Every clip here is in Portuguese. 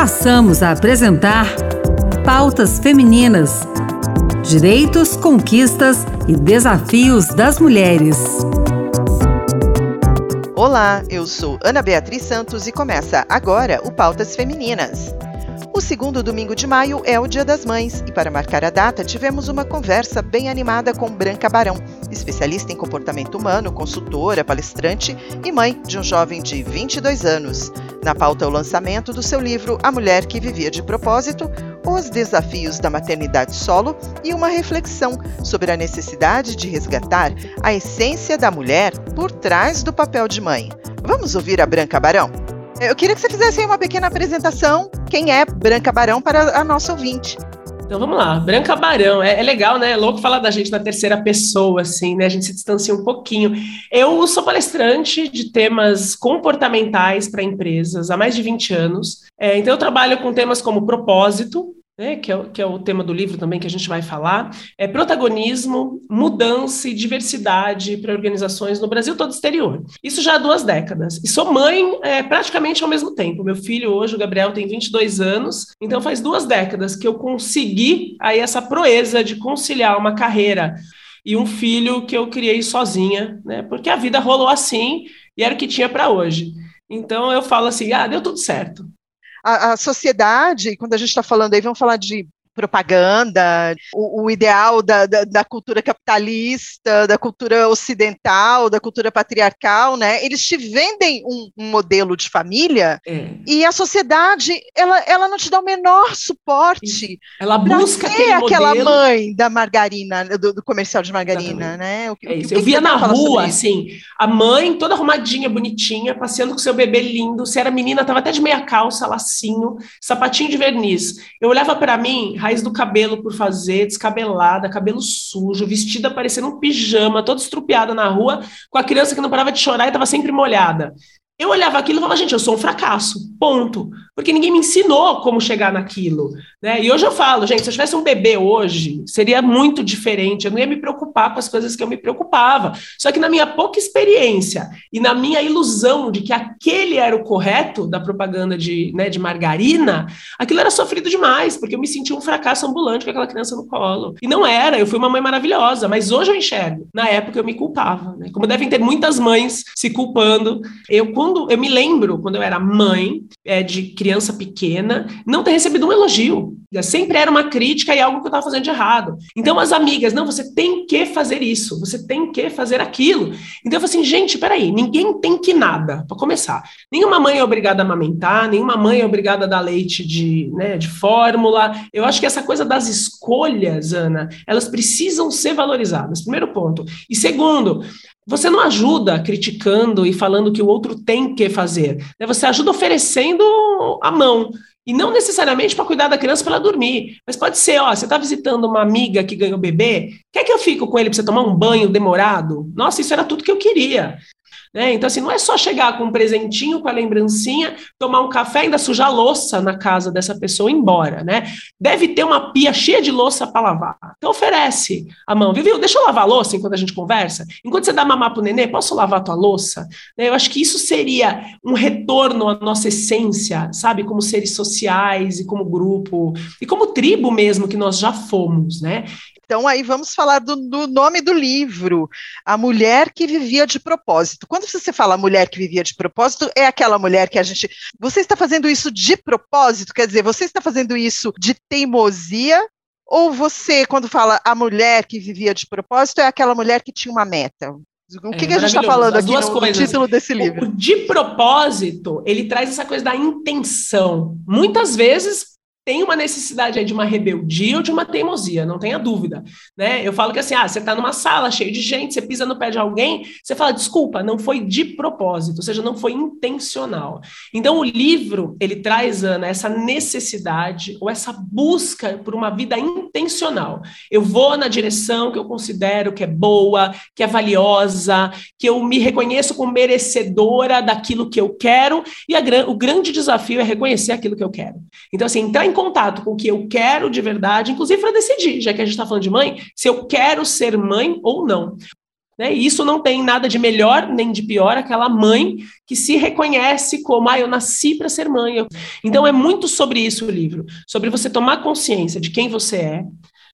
passamos a apresentar Pautas Femininas: Direitos, Conquistas e Desafios das Mulheres. Olá, eu sou Ana Beatriz Santos e começa agora o Pautas Femininas. O segundo domingo de maio é o Dia das Mães e, para marcar a data, tivemos uma conversa bem animada com Branca Barão, especialista em comportamento humano, consultora, palestrante e mãe de um jovem de 22 anos. Na pauta, o lançamento do seu livro A Mulher que Vivia de Propósito, os desafios da maternidade solo e uma reflexão sobre a necessidade de resgatar a essência da mulher por trás do papel de mãe. Vamos ouvir a Branca Barão? Eu queria que você fizesse uma pequena apresentação. Quem é Branca Barão para a nossa ouvinte? Então vamos lá, Branca Barão, é, é, legal, né? É louco falar da gente na terceira pessoa, assim, né? A gente se distancia um pouquinho. Eu sou palestrante de temas comportamentais para empresas há mais de 20 anos. É, então eu trabalho com temas como propósito, né, que, é, que, é, o tema do livro também que a gente vai falar, é protagonismo, mudança e diversidade para organizações no Brasil todo exterior. Isso já há duas décadas. E sou mãe é, praticamente ao mesmo tempo. Meu filho hoje, o Gabriel, tem 22 anos, então faz duas décadas que eu consegui aí essa proeza de conciliar uma carreira e um filho que eu criei sozinha, né, porque a vida rolou assim e era o que tinha para hoje. Então eu falo assim, ah, deu tudo certo a, a sociedade, quando a gente está falando aí, vamos falar de propaganda, o, o ideal da, da, da, cultura capitalista, da cultura ocidental, da cultura patriarcal, né? Eles te vendem um, um modelo de família é. e a sociedade ela, ela não te dá o menor suporte. Ela busca ser aquela modelo. mãe da margarina, do, do comercial de margarina, Exatamente. né? O, é isso. Eu via na rua, assim, a mãe toda arrumadinha, bonitinha, passeando com seu bebê lindo. Se era menina, tava até de meia calça, lacinho, sapatinho de verniz. Eu olhava para mim, raiz do cabelo por fazer, descabelada, cabelo sujo, vestida parecendo um pijama, toda estrupiada na rua, com a criança que não parava de chorar e estava sempre molhada. Eu olhava aquilo e falava, gente, eu sou um fracasso, ponto. Porque ninguém me ensinou como chegar naquilo. Né? E hoje eu falo, gente, se eu tivesse um bebê hoje, seria muito diferente. Eu não ia me preocupar com as coisas que eu me preocupava. Só que na minha pouca experiência e na minha ilusão de que aquele era o correto da propaganda de, né, de margarina, aquilo era sofrido demais, porque eu me sentia um fracasso ambulante com aquela criança no colo. E não era, eu fui uma mãe maravilhosa, mas hoje eu enxergo. Na época eu me culpava. Né? Como devem ter muitas mães se culpando. Eu, quando eu me lembro, quando eu era mãe é, de criança pequena, não ter recebido um elogio. Sempre era uma crítica e algo que eu estava fazendo de errado. Então, as amigas, não, você tem que fazer isso, você tem que fazer aquilo. Então, eu falei assim, gente, peraí, ninguém tem que nada, para começar. Nenhuma mãe é obrigada a amamentar, nenhuma mãe é obrigada a dar leite de, né, de fórmula. Eu acho que essa coisa das escolhas, Ana, elas precisam ser valorizadas, primeiro ponto. E segundo, você não ajuda criticando e falando que o outro tem que fazer. Né? Você ajuda oferecendo a mão. E não necessariamente para cuidar da criança para ela dormir. Mas pode ser, ó, você está visitando uma amiga que ganhou bebê, quer que eu fique com ele para você tomar um banho demorado? Nossa, isso era tudo que eu queria. Né? Então, assim, não é só chegar com um presentinho, com a lembrancinha, tomar um café, ainda sujar a louça na casa dessa pessoa e ir embora, né? Deve ter uma pia cheia de louça para lavar. Então, oferece a mão. Viu? Deixa eu lavar a louça enquanto a gente conversa. Enquanto você dá mamar pro nenê, posso lavar tua louça? Né? Eu acho que isso seria um retorno à nossa essência, sabe? Como seres sociais e como grupo, e como tribo mesmo que nós já fomos, né? Então, aí vamos falar do, do, nome do livro, A Mulher que Vivia de Propósito. Quando você fala mulher que vivia de propósito, é aquela mulher que a gente. Você está fazendo isso de propósito? Quer dizer, você está fazendo isso de teimosia? Ou você, quando fala a mulher que vivia de propósito, é aquela mulher que tinha uma meta? O que, é, que a gente está falando aqui no, no, título desse livro? O de propósito, ele traz essa coisa da intenção. Muitas vezes tem uma necessidade de uma rebeldia ou de uma teimosia, não tenha dúvida, né? Eu falo que assim, ah, você está numa sala cheia de gente, você pisa no pé de alguém, você fala, desculpa, não foi de propósito, ou seja, não foi intencional. Então, o livro, ele traz, Ana, essa necessidade ou essa busca por uma vida intencional. Eu vou na direção que eu considero que é boa, que é valiosa, que eu me reconheço como merecedora daquilo que eu quero, e a, o grande desafio é reconhecer aquilo que eu quero. Então, assim, entrar em contato com o que eu quero de verdade, inclusive para decidir, já que a gente está falando de mãe, se eu quero ser mãe ou não. Né? E isso não tem nada de melhor nem de pior, aquela mãe que se reconhece como, ah, eu nasci para ser mãe. Então é muito sobre isso o livro, sobre você tomar consciência de quem você é,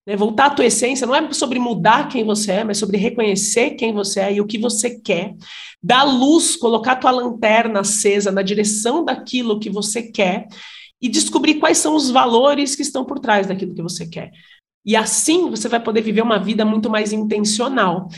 né? voltar à tua essência, não é sobre mudar quem você é, mas sobre reconhecer quem você é e o que você quer, dar luz, colocar tua lanterna acesa na direção daquilo que você quer e descobrir quais são os valores que estão por trás daquilo que você quer. E assim você vai poder viver uma vida muito mais intencional.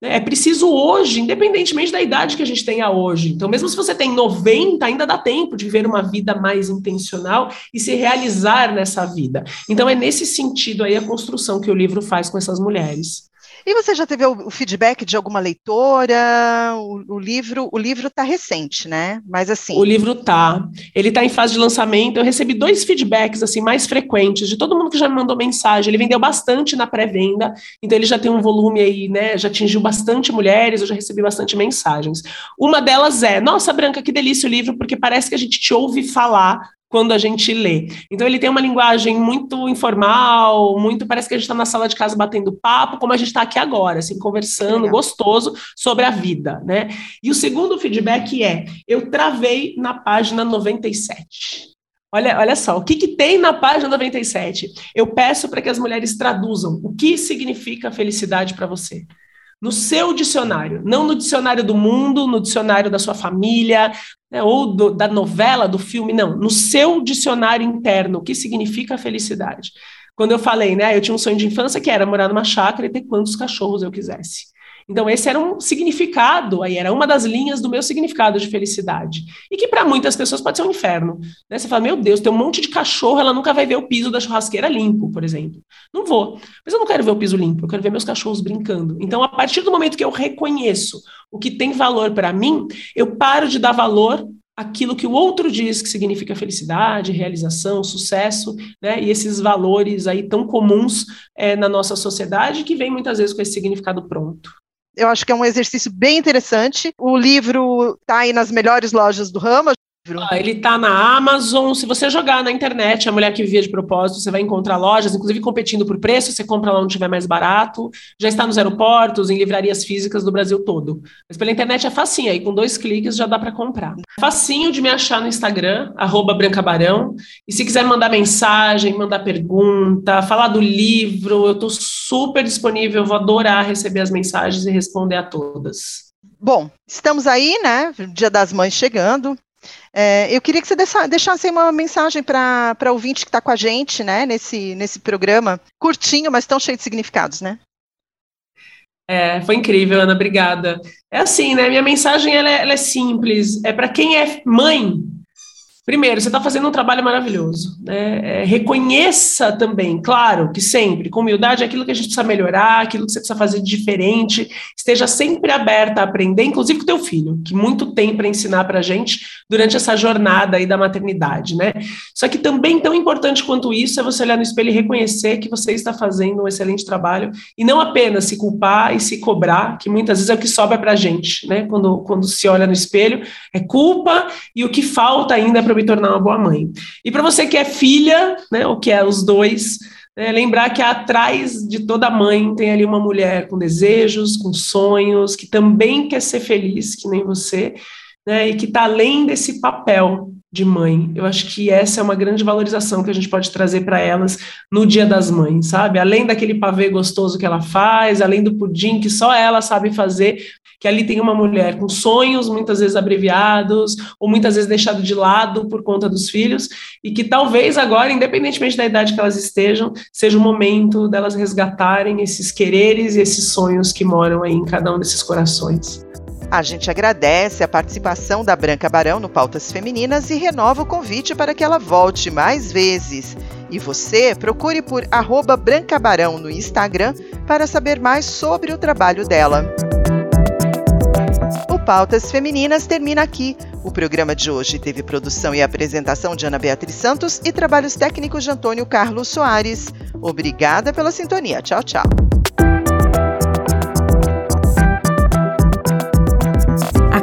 É preciso hoje, independentemente da idade que a gente tenha hoje. Então, mesmo se você tem 90, ainda dá tempo de viver uma vida mais intencional e se realizar nessa vida. Então, é nesse sentido aí a construção que o livro faz com essas mulheres. E você já teve o, feedback de alguma leitora? O, o livro, o livro está recente, né? Mas assim. O livro tá. Ele está em fase de lançamento. Eu recebi dois feedbacks assim mais frequentes de todo mundo que já me mandou mensagem. Ele vendeu bastante na pré-venda, então ele já tem um volume aí, né? Já atingiu bastante mulheres. Eu já recebi bastante mensagens. Uma delas é: Nossa, Branca, que delícia o livro, porque parece que a gente te ouve falar quando a gente lê. Então ele tem uma linguagem muito informal, muito parece que a gente está na sala de casa batendo papo, como a gente está aqui agora, assim conversando, gostoso sobre a vida, né? E o segundo feedback é: eu travei na página 97. Olha, olha só, o que, que tem na página 97? Eu peço para que as mulheres traduzam o que significa felicidade para você no seu dicionário, não no dicionário do mundo, no dicionário da sua família, né, ou do, da novela, do filme, não, no seu dicionário interno, o que significa felicidade. Quando eu falei, né, eu tinha um sonho de infância que era morar numa chácara e ter quantos cachorros eu quisesse. Então, esse era um significado, aí era uma das linhas do meu significado de felicidade. E que para muitas pessoas pode ser um inferno. Né? Você fala, meu Deus, tem um monte de cachorro, ela nunca vai ver o piso da churrasqueira limpo, por exemplo. Não vou. Mas eu não quero ver o piso limpo, eu quero ver meus cachorros brincando. Então, a partir do momento que eu reconheço o que tem valor para mim, eu paro de dar valor aquilo que o outro diz que significa felicidade, realização, sucesso, né? E esses valores aí tão comuns é, na nossa sociedade que vem muitas vezes com esse significado pronto. Eu acho que é um exercício bem interessante. O livro está aí nas melhores lojas do ramo. Ah, ele está na Amazon. Se você jogar na internet, a mulher que vivia de propósito, você vai encontrar lojas, inclusive competindo por preço. Você compra lá onde estiver mais barato. Já está nos aeroportos, em livrarias físicas do Brasil todo. Mas pela internet é facinho, aí com dois cliques já dá para comprar. Facinho de me achar no Instagram, @brancabarão. E se quiser mandar mensagem, mandar pergunta, falar do livro, eu estou super disponível. Eu vou adorar receber as mensagens e responder a todas. Bom, estamos aí, né? Dia das Mães chegando. É, eu queria que você deixasse uma mensagem para o ouvinte que está com a gente, né, nesse, nesse programa, curtinho, mas tão cheio de significados, né? É, foi incrível, Ana, obrigada. É assim, né? Minha mensagem ela é, ela é simples. É para quem é mãe, Primeiro, você está fazendo um trabalho maravilhoso. Né? É, reconheça também, claro, que sempre, com humildade, aquilo que a gente precisa melhorar, aquilo que você precisa fazer de diferente. Esteja sempre aberta a aprender, inclusive com o teu filho, que muito tem para ensinar para a gente durante essa jornada aí da maternidade. Né? Só que também tão importante quanto isso é você olhar no espelho e reconhecer que você está fazendo um excelente trabalho e não apenas se culpar e se cobrar, que muitas vezes é o que sobra para a gente, né? Quando, quando se olha no espelho, é culpa e o que falta ainda é para me tornar uma boa mãe. E para você que é filha, né, ou que é os dois, né, lembrar que atrás de toda mãe tem ali uma mulher com desejos, com sonhos, que também quer ser feliz, que nem você, né, e que está além desse papel de mãe. Eu acho que essa é uma grande valorização que a gente pode trazer para elas no Dia das Mães, sabe? Além daquele pavê gostoso que ela faz, além do pudim que só ela sabe fazer, que ali tem uma mulher com sonhos muitas vezes abreviados ou muitas vezes deixado de lado por conta dos filhos e que talvez agora, independentemente da idade que elas estejam, seja o momento delas resgatarem esses quereres e esses sonhos que moram aí em cada um desses corações. A gente agradece a participação da Branca Barão no Pautas Femininas e renova o convite para que ela volte mais vezes. E você procure por arroba Branca Barão no Instagram para saber mais sobre o trabalho dela. O Pautas Femininas termina aqui. O programa de hoje teve produção e apresentação de Ana Beatriz Santos e trabalhos técnicos de Antônio Carlos Soares. Obrigada pela sintonia. Tchau, tchau.